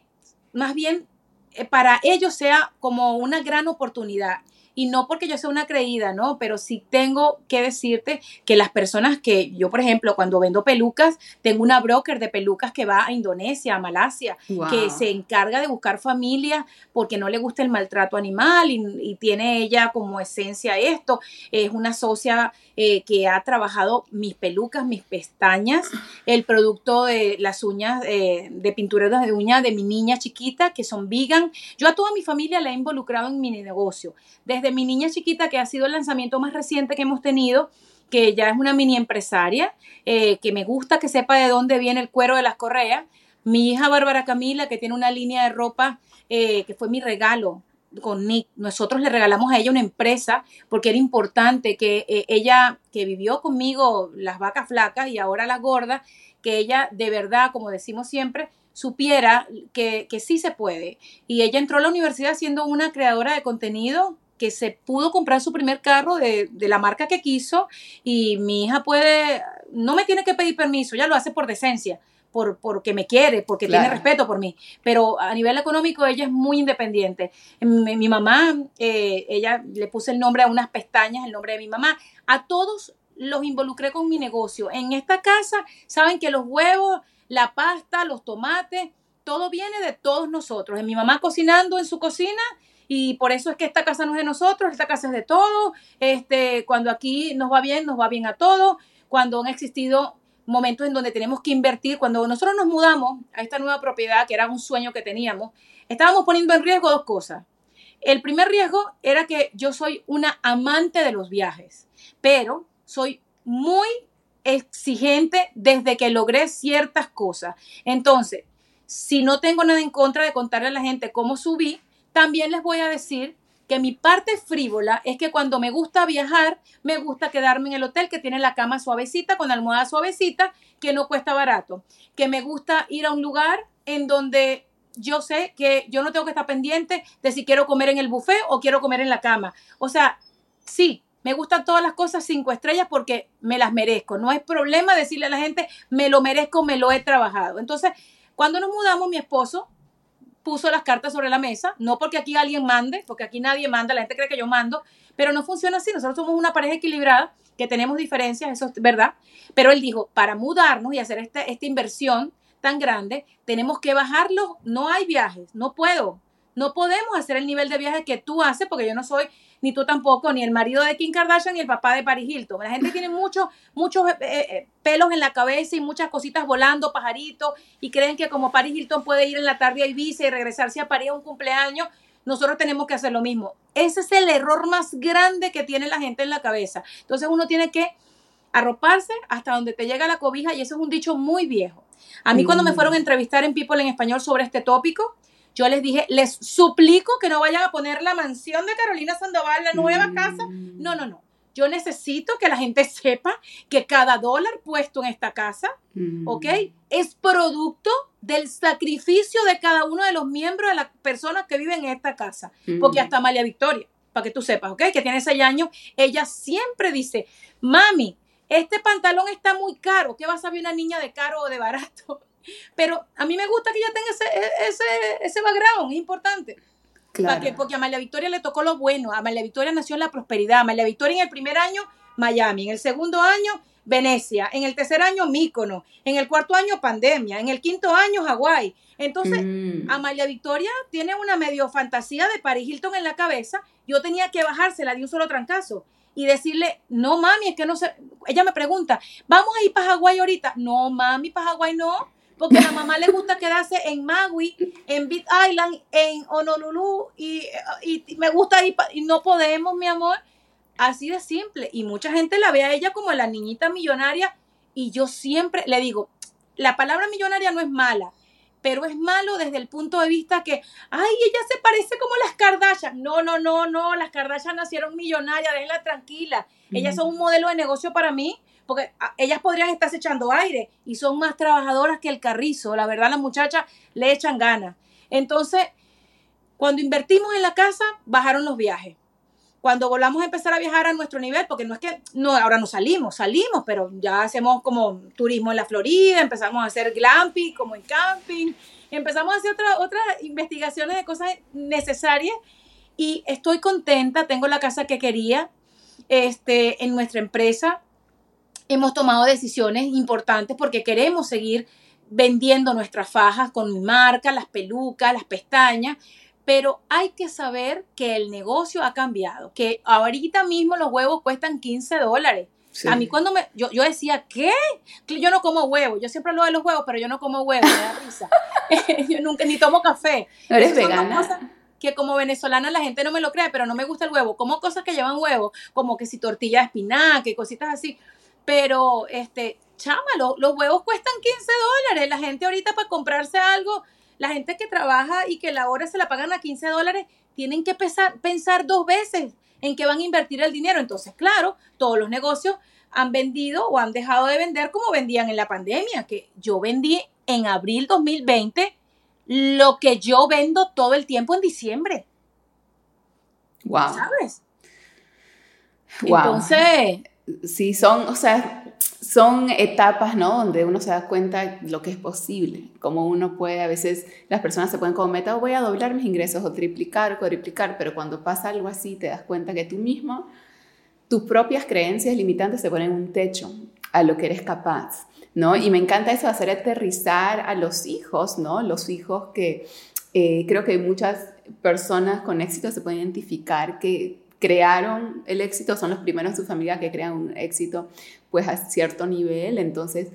S2: más bien eh, para ellos sea como una gran oportunidad y no porque yo sea una creída, ¿no? Pero sí tengo que decirte que las personas que yo, por ejemplo, cuando vendo pelucas, tengo una broker de pelucas que va a Indonesia, a Malasia, que se encarga de buscar familia porque no le gusta el maltrato animal y, tiene ella como esencia esto. Es una socia eh, que ha trabajado mis pelucas, mis pestañas, el producto de las uñas, eh, de pintura de uñas de mi niña chiquita, que son vegan. Yo a toda mi familia la he involucrado en mi negocio. Desde de mi niña chiquita, que ha sido el lanzamiento más reciente que hemos tenido, que ya es una mini empresaria, eh, que me gusta que sepa de dónde viene el cuero de las correas. Mi hija Bárbara Camila, que tiene una línea de ropa eh, que fue mi regalo con Nick. Nosotros le regalamos a ella una empresa porque era importante que eh, ella, que vivió conmigo las vacas flacas y ahora las gordas, que ella de verdad, como decimos siempre, supiera que, que sí se puede. Y ella entró a la universidad siendo una creadora de contenido que se pudo comprar su primer carro de, la marca que quiso y mi hija puede, no me tiene que pedir permiso, ya lo hace por decencia. Por, porque me quiere, porque tiene respeto por mí. Pero a nivel económico ella es muy independiente. Mi, mamá, eh, ella le puse el nombre a unas pestañas, el nombre de mi mamá. A todos los involucré con mi negocio. En esta casa saben que los huevos, la pasta, los tomates, todo viene de todos nosotros. En mi mamá cocinando en su cocina y por eso es que esta casa no es de nosotros, esta casa es de todos. Este, cuando aquí nos va bien, nos va bien a todos. Cuando han existido momentos en donde tenemos que invertir, cuando nosotros nos mudamos a esta nueva propiedad, que era un sueño que teníamos, estábamos poniendo en riesgo dos cosas. El primer riesgo era que yo soy una amante de los viajes, pero soy muy exigente desde que logré ciertas cosas. Entonces, si no tengo nada en contra de contarle a la gente cómo subí, también les voy a decir que mi parte frívola es que cuando me gusta viajar, me gusta quedarme en el hotel que tiene la cama suavecita, con almohada suavecita, que no cuesta barato. Que me gusta ir a un lugar en donde yo sé que yo no tengo que estar pendiente de si quiero comer en el buffet o quiero comer en la cama. O sea, sí, me gustan todas las cosas cinco estrellas porque me las merezco. No es problema decirle a la gente, me lo merezco, me lo he trabajado. Entonces, cuando nos mudamos, mi esposo puso las cartas sobre la mesa, no porque aquí alguien mande, porque aquí nadie manda, la gente cree que yo mando, pero no funciona así, nosotros somos una pareja equilibrada, que tenemos diferencias, eso es verdad, pero él dijo, para mudarnos y hacer esta, esta inversión tan grande, tenemos que bajarlo, no hay viajes, no puedo, no podemos hacer el nivel de viaje que tú haces, porque yo no soy ni tú tampoco, ni el marido de Kim Kardashian, ni el papá de Paris Hilton. La gente tiene muchos, muchos eh, eh, pelos en la cabeza y muchas cositas volando, pajaritos, y creen que como Paris Hilton puede ir en la tarde a Ibiza y regresarse a París a un cumpleaños, nosotros tenemos que hacer lo mismo. Ese es el error más grande que tiene la gente en la cabeza. Entonces uno tiene que arroparse hasta donde te llega la cobija y eso es un dicho muy viejo. A mí cuando me fueron a entrevistar en People en español sobre este tópico, yo les dije, les suplico que no vayan a poner la mansión de Carolina Sandoval, la nueva mm. casa. No, no, no. Yo necesito que la gente sepa que cada dólar puesto en esta casa, mm. ¿ok? Es producto del sacrificio de cada uno de los miembros de las personas que viven en esta casa. Porque mm. hasta María Victoria, para que tú sepas, ¿ok? Que tiene seis años, ella siempre dice, mami, este pantalón está muy caro, ¿qué va a saber una niña de caro o de barato? Pero a mí me gusta que ella tenga ese, e, ese, ese background, es importante. Claro. porque a María Victoria le tocó lo bueno, a María Victoria nació en la prosperidad, María Victoria en el primer año, Miami, en el segundo año, Venecia, en el tercer año, Mícono, en el cuarto año, pandemia, en el quinto año, Hawái. Entonces, mm. Amalia Victoria tiene una medio fantasía de Paris Hilton en la cabeza. Yo tenía que bajársela de un solo trancazo y decirle, no mami, es que no sé. Ella me pregunta, ¿vamos a ir para Hawái ahorita? No, mami, para Hawái no porque a la mamá le gusta quedarse en Maui, en Big Island, en Honolulu, y, y me gusta ir, y no podemos, mi amor. Así de simple. Y mucha gente la ve a ella como la niñita millonaria, y yo siempre le digo, la palabra millonaria no es mala, pero es malo desde el punto de vista que, ay, ella se parece como las Kardashian. No, no, no, no, las Kardashian nacieron millonarias, déjenla tranquila. Ellas son un modelo de negocio para mí porque ah, ellas podrían estarse echando aire y son más trabajadoras que el carrizo. La verdad, las muchachas le echan ganas. Entonces, cuando invertimos en la casa, bajaron los viajes. Cuando volvamos a empezar a viajar a nuestro nivel, porque no es que no, ahora no salimos, salimos, pero ya hacemos como turismo en la Florida, empezamos a hacer glamping, como en camping, empezamos a hacer otras investigaciones de cosas necesarias y estoy contenta, tengo la casa que quería este, en nuestra empresa, hemos tomado decisiones importantes porque queremos seguir vendiendo nuestras fajas con mi marca, las pelucas, las pestañas, pero hay que saber que el negocio ha cambiado, que ahorita mismo los huevos cuestan 15 dólares. A mí cuando me, yo, yo decía, ¿qué? Yo no como huevos, yo siempre hablo de los huevos, pero yo no como huevos, me da risa. yo nunca ni tomo café.
S1: ¿Eres vegana?
S2: que como venezolana la gente no me lo cree, pero no me gusta el huevo. Como cosas que llevan huevo, como que si tortilla de espinaca y cositas así. Pero, este, chama, los huevos cuestan 15 dólares. La gente ahorita para comprarse algo, la gente que trabaja y que la hora se la pagan a 15 dólares, tienen que pensar, pensar dos veces en qué van a invertir el dinero. Entonces, claro, todos los negocios han vendido o han dejado de vender como vendían en la pandemia, que yo vendí en abril 2020 lo que yo vendo todo el tiempo en diciembre.
S1: Wow.
S2: ¿Sabes?
S1: Wow. Entonces, sí, son, o sea, son etapas, ¿no? Donde uno se da cuenta lo que es posible, como uno puede, a veces las personas se ponen como meta, oh, voy a doblar mis ingresos o triplicar, cuadriplicar, pero cuando pasa algo así te das cuenta que tú mismo, tus propias creencias limitantes se ponen un techo a lo que eres capaz, ¿no? Y me encanta eso, hacer aterrizar a los hijos, ¿no? Los hijos que eh, creo que muchas personas con éxito se pueden identificar que crearon el éxito, son los primeros en su familia que crean un éxito pues a cierto nivel, entonces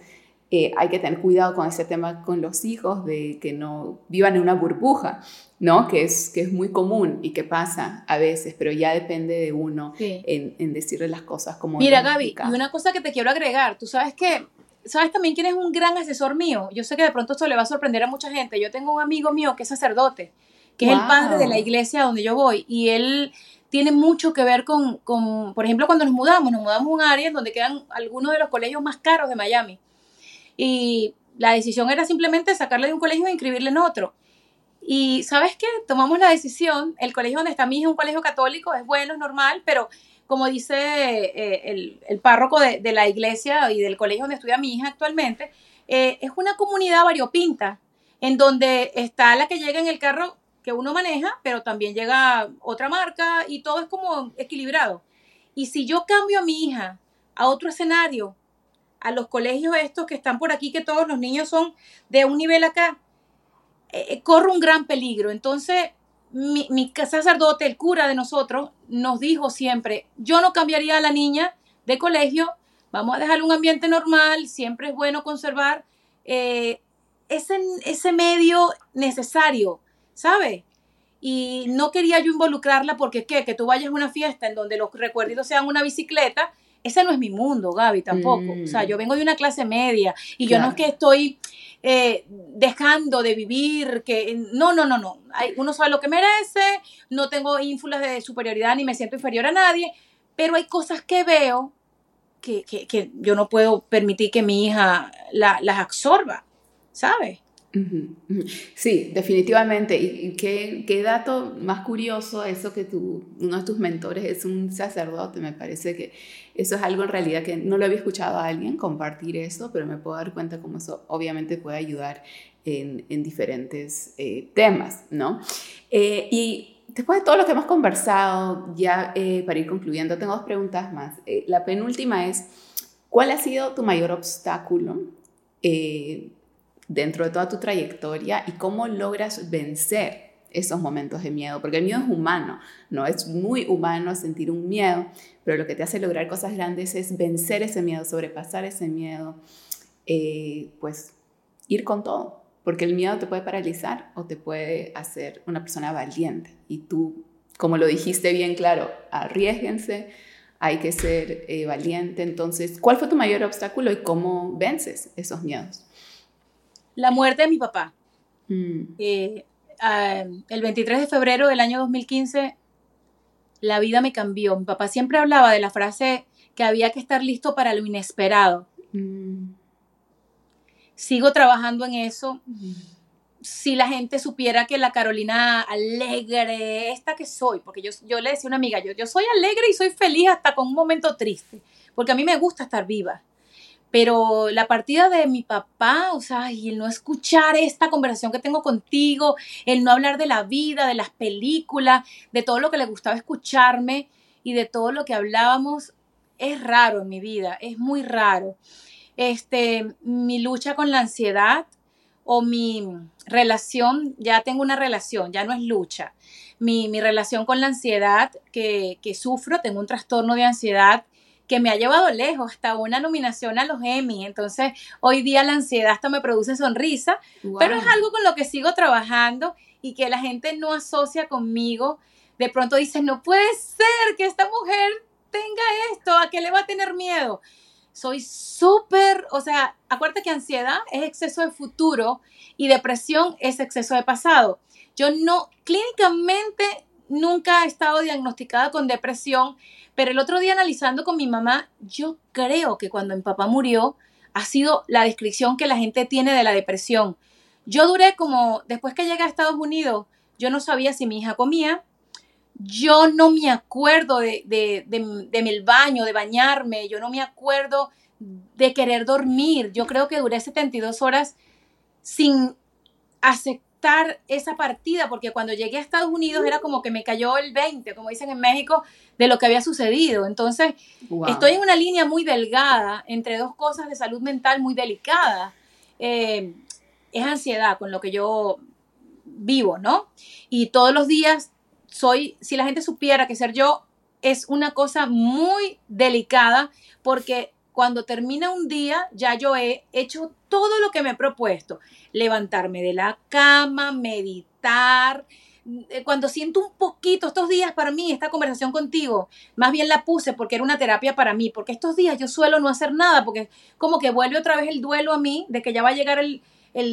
S1: eh, hay que tener cuidado con ese tema con los hijos, de que no vivan en una burbuja, ¿no? Que es, que es muy común y que pasa a veces, pero ya depende de uno en, decirle las cosas como...
S2: Mira Gaby, y una cosa que te quiero agregar, tú sabes que... ¿Sabes también quién es un gran asesor mío? Yo sé que de pronto esto le va a sorprender a mucha gente. Yo tengo un amigo mío que es sacerdote, que es el padre de la iglesia donde yo voy, y él tiene mucho que ver con, con, por ejemplo, cuando nos mudamos, nos mudamos a un área en donde quedan algunos de los colegios más caros de Miami. Y la decisión era simplemente sacarle de un colegio e inscribirle en otro. Y ¿sabes qué? Tomamos la decisión, el colegio donde está mi hija es un colegio católico, es bueno, es normal, pero como dice eh, el, el, párroco de, de, la iglesia y del colegio donde estudia mi hija actualmente, eh, es una comunidad variopinta, en donde está la que llega en el carro que uno maneja, pero también llega otra marca y todo es como equilibrado. Y si yo cambio a mi hija a otro escenario, a los colegios estos que están por aquí, que todos los niños son de un nivel acá, eh, eh, corro un gran peligro. Entonces, mi, sacerdote, el cura de nosotros, nos dijo siempre, yo no cambiaría a la niña de colegio, vamos a dejarle un ambiente normal, siempre es bueno conservar eh, ese, ese medio necesario ¿sabes? Y no quería yo involucrarla porque, ¿qué? Que tú vayas a una fiesta en donde los recuerditos sean una bicicleta, ese no es mi mundo, Gaby, tampoco. O sea, mm. yo vengo de una clase media y yo no es que estoy eh, dejando de vivir, que no, no, no, no. Hay, uno sabe lo que merece, no tengo ínfulas de superioridad ni me siento inferior a nadie, pero hay cosas que veo que, yo no puedo permitir que mi hija las absorba, ¿sabes?
S1: Sí, definitivamente. Y, qué, dato más curioso eso que uno de tus mentores es un sacerdote. Me parece que eso es algo en realidad que no lo había escuchado a alguien compartir eso, pero me puedo dar cuenta cómo eso obviamente puede ayudar en, en diferentes eh, temas, ¿no? Eh, y después de todo lo que hemos conversado, ya eh, para ir concluyendo, tengo dos preguntas más. la penúltima es, ¿cuál ha sido tu mayor obstáculo? Dentro de toda tu trayectoria y cómo logras vencer esos momentos de miedo, porque el miedo es humano, no es muy humano sentir un miedo, pero lo que te hace lograr cosas grandes es vencer ese miedo, sobrepasar ese miedo, eh, pues ir con todo, porque el miedo te puede paralizar o te puede hacer una persona valiente. Y tú, como lo dijiste bien claro, arriesguense, hay que ser eh, valiente, entonces, ¿cuál fue tu mayor obstáculo y cómo vences esos miedos?
S2: La muerte de mi papá. Mm. Eh, ah, el 23 de febrero del año 2015, la vida me cambió. Mi papá siempre hablaba de la frase que había que estar listo para lo inesperado. Mm. Sigo trabajando en eso. Si la gente supiera que la Carolina alegre, esta que soy, porque yo, yo le decía a una amiga, yo, yo soy alegre y soy feliz hasta con un momento triste, porque a mí me gusta estar viva. Pero la partida de mi papá, o sea, y el no escuchar esta conversación que tengo contigo, el no hablar de la vida, de las películas, de todo lo que le gustaba escucharme y de todo lo que hablábamos, es raro en mi vida, es muy raro. Este, mi lucha con la ansiedad o mi relación, ya tengo una relación, ya no es lucha. Mi, mi relación con la ansiedad que, que sufro, tengo un trastorno de ansiedad que me ha llevado lejos, hasta una nominación a los Emmy. Entonces, hoy día la ansiedad hasta me produce sonrisa, pero es algo con lo que sigo trabajando y que la gente no asocia conmigo. De pronto dice, no puede ser que esta mujer tenga esto, ¿a qué le va a tener miedo? Soy súper, o sea, acuérdate que ansiedad es exceso de futuro y depresión es exceso de pasado. Yo no, clínicamente nunca he estado diagnosticada con depresión, pero el otro día analizando con mi mamá, yo creo que cuando mi papá murió ha sido la descripción que la gente tiene de la depresión. Yo duré como, después que llegué a Estados Unidos, yo no sabía si mi hija comía, yo no me acuerdo de, de, de, baño, de bañarme, yo no me acuerdo de querer dormir. Yo creo que duré 72 horas sin esa partida, porque cuando llegué a Estados Unidos era como que me cayó el 20, como dicen en México, de lo que había sucedido. Entonces, estoy en una línea muy delgada entre dos cosas de salud mental muy delicadas. Eh, es ansiedad con lo que yo vivo, ¿no? Y todos los días soy, si la gente supiera que ser yo es una cosa muy delicada, porque cuando termina un día, ya yo he hecho todo lo que me he propuesto. Levantarme de la cama, meditar. Eh, cuando siento un poquito, estos días para mí, esta conversación contigo, más bien la puse porque era una terapia para mí, porque estos días yo suelo no hacer nada, porque como que vuelve otra vez el duelo a mí, de que ya va a llegar el,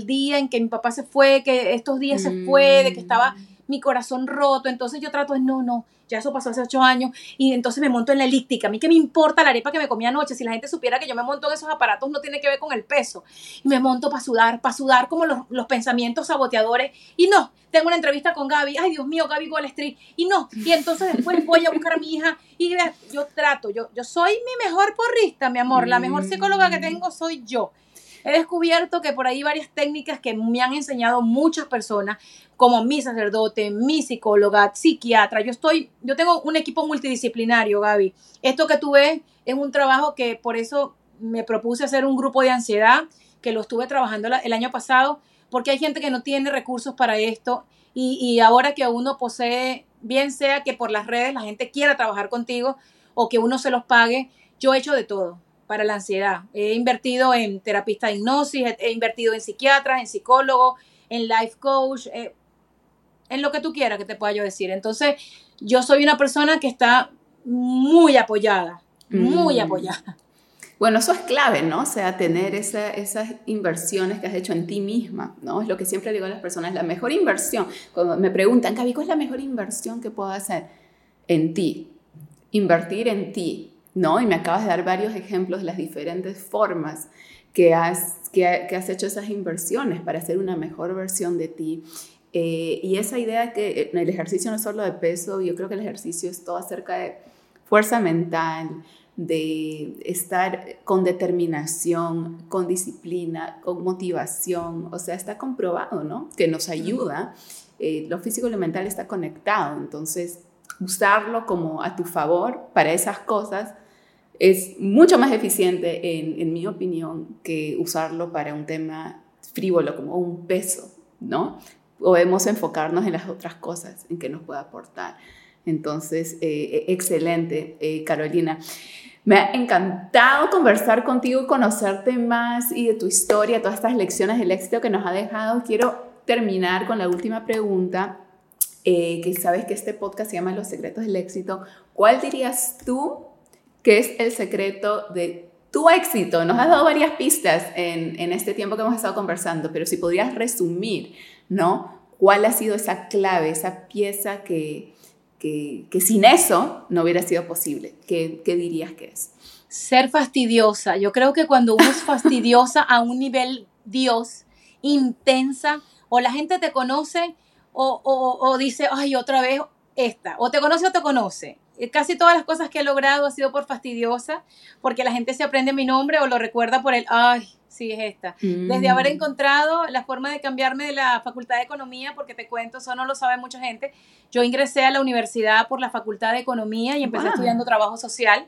S2: día en que mi papá se fue, que estos días se fue, de que estaba mi corazón roto, entonces yo trato de, no, no, ya eso pasó hace ocho años, y entonces me monto en la elíptica. A mí que me importa la arepa que me comí anoche, si la gente supiera que yo me monto en esos aparatos no tiene que ver con el peso. Y me monto para sudar, para sudar como los, los, pensamientos saboteadores. Y no, tengo una entrevista con Gaby, ay Dios mío, Gaby Wall Street, y no, y entonces después voy a buscar a mi hija y yo trato, yo, yo soy mi mejor porrista, mi amor, la mejor psicóloga que tengo soy yo. He descubierto que por ahí varias técnicas que me han enseñado muchas personas, como mi sacerdote, mi psicóloga, psiquiatra. Yo estoy, yo tengo un equipo multidisciplinario, Gaby. Esto que tú ves es un trabajo que por eso me propuse hacer un grupo de ansiedad, que lo estuve trabajando el año pasado, porque hay gente que no tiene recursos para esto y, y ahora que uno posee, bien sea que por las redes la gente quiera trabajar contigo o que uno se los pague, yo he hecho de todo para la ansiedad. He invertido en terapista de hipnosis, he, invertido en psiquiatras, en psicólogos, en life coach, eh, en lo que tú quieras que te pueda yo decir. Entonces, yo soy una persona que está muy apoyada, muy mm. apoyada.
S1: Bueno, eso es clave, ¿no? O sea, tener esas inversiones que has hecho en ti misma, ¿no? Es lo que siempre digo a las personas, la mejor inversión. Cuando me preguntan, Gaby, ¿cuál es la mejor inversión que puedo hacer? En ti. Invertir en ti, ¿no? Y me acabas de dar varios ejemplos de las diferentes formas que has, que, has hecho esas inversiones para hacer una mejor versión de ti. Eh, y esa idea que el ejercicio no es solo de peso, yo creo que el ejercicio es todo acerca de fuerza mental, de estar con determinación, con disciplina, con motivación, o sea, está comprobado, ¿no? Que nos ayuda, eh, lo físico y lo mental está conectado, entonces usarlo como a tu favor para esas cosas es mucho más eficiente, en, en mi opinión, que usarlo para un tema frívolo como un peso, ¿no? Podemos enfocarnos en las otras cosas, en que nos puede aportar. Entonces, eh, excelente, eh, Carolina. Me ha encantado conversar contigo, conocerte más y de tu historia, todas estas lecciones del éxito que nos ha dejado. Quiero terminar con la última pregunta, eh, que sabes que este podcast se llama Los secretos del éxito. ¿Cuál dirías tú que es el secreto de tu éxito? Nos has dado varias pistas en, en este tiempo que hemos estado conversando, pero si podrías resumir, ¿no? ¿Cuál ha sido esa clave, esa pieza que, que, sin eso no hubiera sido posible. ¿Qué, ¿Qué dirías que es?
S2: Ser fastidiosa. Yo creo que cuando uno es fastidiosa a un nivel Dios, intensa, o la gente te conoce o, o, o, dice, ay, otra vez esta, o te conoce o te conoce. Casi todas las cosas que he logrado ha sido por fastidiosa, porque la gente se aprende mi nombre o lo recuerda por el, ay, Sí, es esta. Desde haber mm. encontrado la forma de cambiarme de la Facultad de Economía, porque te cuento, eso no lo sabe mucha gente, yo ingresé a la universidad por la Facultad de Economía y empecé estudiando trabajo social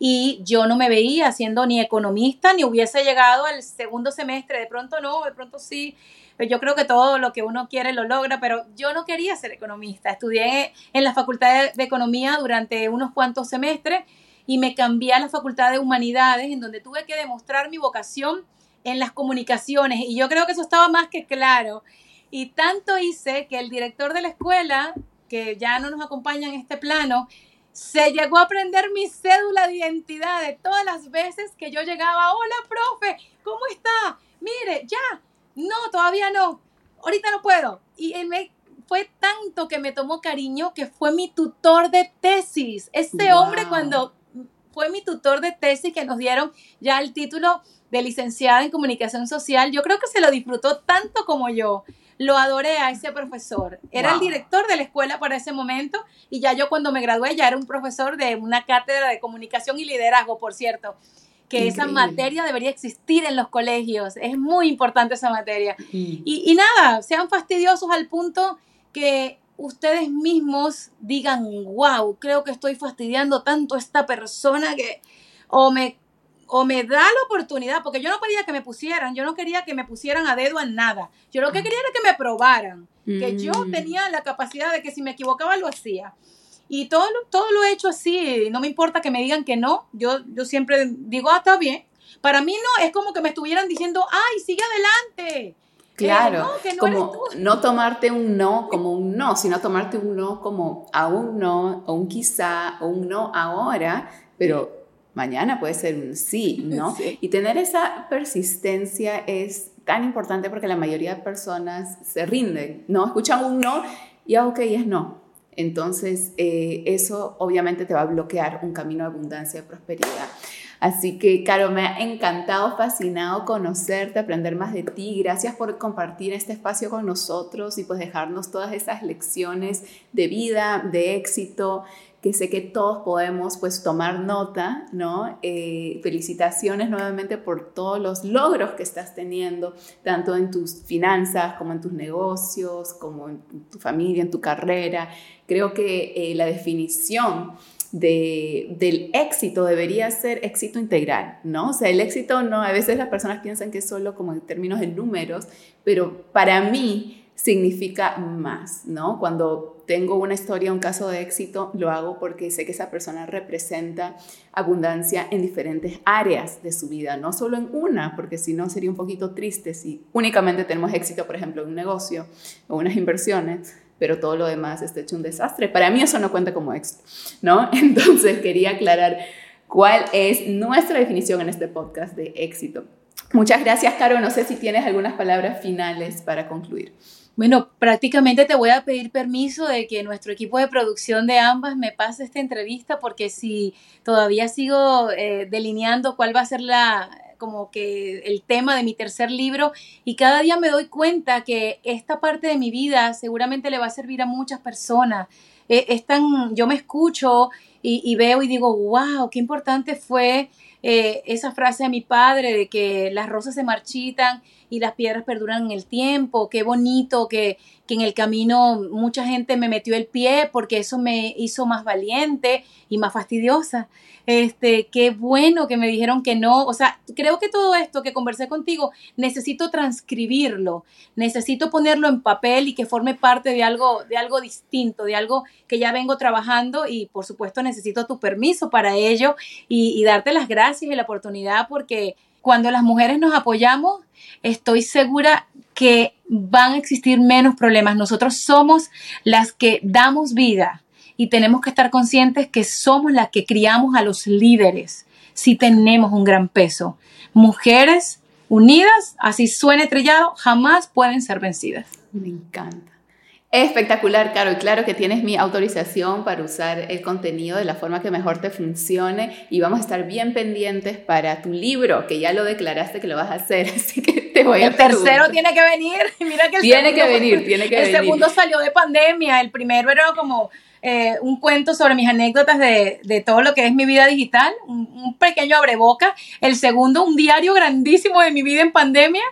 S2: y yo no me veía siendo ni economista ni hubiese llegado al segundo semestre, de pronto no, de pronto sí. Yo creo que todo lo que uno quiere lo logra, pero yo no quería ser economista. Estudié en la Facultad de Economía durante unos cuantos semestres y me cambié a la Facultad de Humanidades, en donde tuve que demostrar mi vocación en las comunicaciones y yo creo que eso estaba más que claro. Y tanto hice que el director de la escuela, que ya no nos acompaña en este plano, se llegó a aprender mi cédula de identidad de todas las veces que yo llegaba, hola profe, ¿cómo está? Mire, ya, no, todavía no, ahorita no puedo. Y él me, fue tanto que me tomó cariño que fue mi tutor de tesis. Este hombre cuando fue mi tutor de tesis que nos dieron ya el título de licenciada en comunicación social, yo creo que se lo disfrutó tanto como yo. Lo adoré a ese profesor. Era el director de la escuela para ese momento y ya yo cuando me gradué ya era un profesor de una cátedra de comunicación y liderazgo, por cierto que esa materia debería existir en los colegios. Es muy importante esa materia. Y, y, nada, sean fastidiosos al punto que ustedes mismos digan, wow, creo que estoy fastidiando tanto a esta persona que o me o me da la oportunidad, porque yo no quería que me pusieran, yo no quería que me pusieran a dedo en nada. Yo lo que quería era que me probaran, que yo mm. tenía la capacidad de que si me equivocaba lo hacía. Y todo, todo lo he hecho así, no me importa que me digan que no, yo, yo siempre digo, ah, está bien. Para mí no, es como que me estuvieran diciendo, ay, sigue adelante. Eh,
S1: claro, como no tomarte un no como un no, sino tomarte un no como a un no, o un quizá, o un no ahora, pero mañana puede ser un sí, ¿no? Y tener esa persistencia es tan importante porque la mayoría de personas se rinden, ¿no? Escuchan un no y ah, ok, es no. Entonces, eh, eso obviamente te va a bloquear un camino de abundancia y prosperidad. Así que, Caro, me ha encantado, fascinado conocerte, aprender más de ti. Gracias por compartir este espacio con nosotros y pues dejarnos todas esas lecciones de vida, de éxito que sé que todos podemos pues tomar nota, ¿no? Eh, felicitaciones nuevamente por todos los logros que estás teniendo, tanto en tus finanzas como en tus negocios, como en tu familia, en tu carrera. Creo que eh, la definición de, del éxito debería ser éxito integral, ¿no? O sea, el éxito no, a veces las personas piensan que es solo como en términos de números, pero para mí significa más, ¿no? Cuando tengo una historia, un caso de éxito, lo hago porque sé que esa persona representa abundancia en diferentes áreas de su vida, no solo en una, porque si no sería un poquito triste si únicamente tenemos éxito, por ejemplo, en un negocio o unas inversiones, pero todo lo demás está hecho un desastre. Para mí eso no cuenta como éxito, ¿no? Entonces quería aclarar cuál es nuestra definición en este podcast de éxito. Muchas gracias, Caro. No sé si tienes algunas palabras finales para concluir.
S2: Bueno, prácticamente te voy a pedir permiso de que nuestro equipo de producción de ambas me pase esta entrevista porque si todavía sigo eh, delineando cuál va a ser la, como que el tema de mi tercer libro y cada día me doy cuenta que esta parte de mi vida seguramente le va a servir a muchas personas. Eh, es tan, yo me escucho y, veo y digo, wow, qué importante fue eh, esa frase de mi padre de que las rosas se marchitan y las piedras perduran en el tiempo, qué bonito que, que en el camino mucha gente me metió el pie porque eso me hizo más valiente y más fastidiosa. Este, qué bueno que me dijeron que no. O sea, creo que todo esto que conversé contigo, necesito transcribirlo, necesito ponerlo en papel y que forme parte de algo, de algo distinto, de algo que ya vengo trabajando y por supuesto necesito tu permiso para ello y, y darte las gracias y la oportunidad porque cuando las mujeres nos apoyamos, estoy segura que van a existir menos problemas. Nosotros somos las que damos vida y tenemos que estar conscientes que somos las que criamos a los líderes si tenemos un gran peso. Mujeres unidas, así suene trillado, jamás pueden ser vencidas.
S1: Me encanta. Espectacular, Caro. Y claro que tienes mi autorización para usar el contenido de la forma que mejor te funcione y vamos a estar bien pendientes para tu libro, que ya lo declaraste que lo vas a hacer, así que te voy
S2: a El tercero tiene que venir. Mira que el
S1: tiene que venir, tiene que
S2: venir. El segundo salió de pandemia, el primero era como eh, un cuento sobre mis anécdotas de, de, todo lo que es mi vida digital, un, un pequeño abreboca. El segundo, un diario grandísimo de mi vida en pandemia.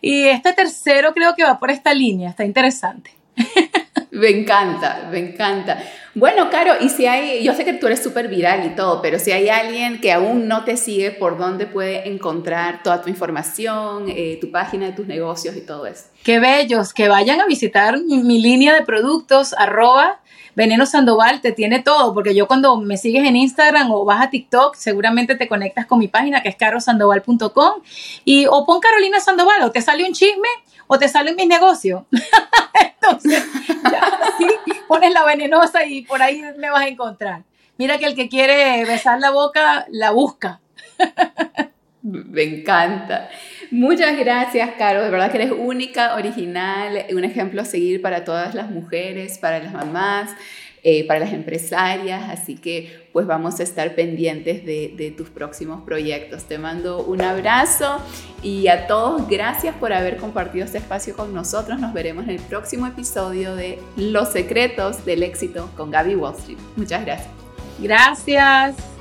S2: Y este tercero creo que va por esta línea, está interesante.
S1: Me encanta, me encanta. Bueno, Caro, y si hay, yo sé que tú eres súper viral y todo, pero si hay alguien que aún no te sigue, ¿por dónde puede encontrar toda tu información, eh, tu página de tus negocios y todo eso?
S2: Qué bellos, que vayan a visitar mi, línea de productos, arroba Veneno Sandoval, te tiene todo, porque yo cuando me sigues en Instagram o vas a TikTok, seguramente te conectas con mi página que es carosandoval.com y o pon Carolina Sandoval o te sale un chisme o te sale mi negocio. Entonces, ya pones la venenosa y por ahí me vas a encontrar. Mira que el que quiere besar la boca, la busca.
S1: Me encanta. Muchas gracias, Caro. De verdad que eres única, original, un ejemplo a seguir para todas las mujeres, para las mamás. Eh, para las empresarias, así que pues vamos a estar pendientes de, de tus próximos proyectos. Te mando un abrazo y a todos gracias por haber compartido este espacio con nosotros. Nos veremos en el próximo episodio de Los secretos del éxito con Gaby Wall Street. Muchas gracias.
S2: Gracias.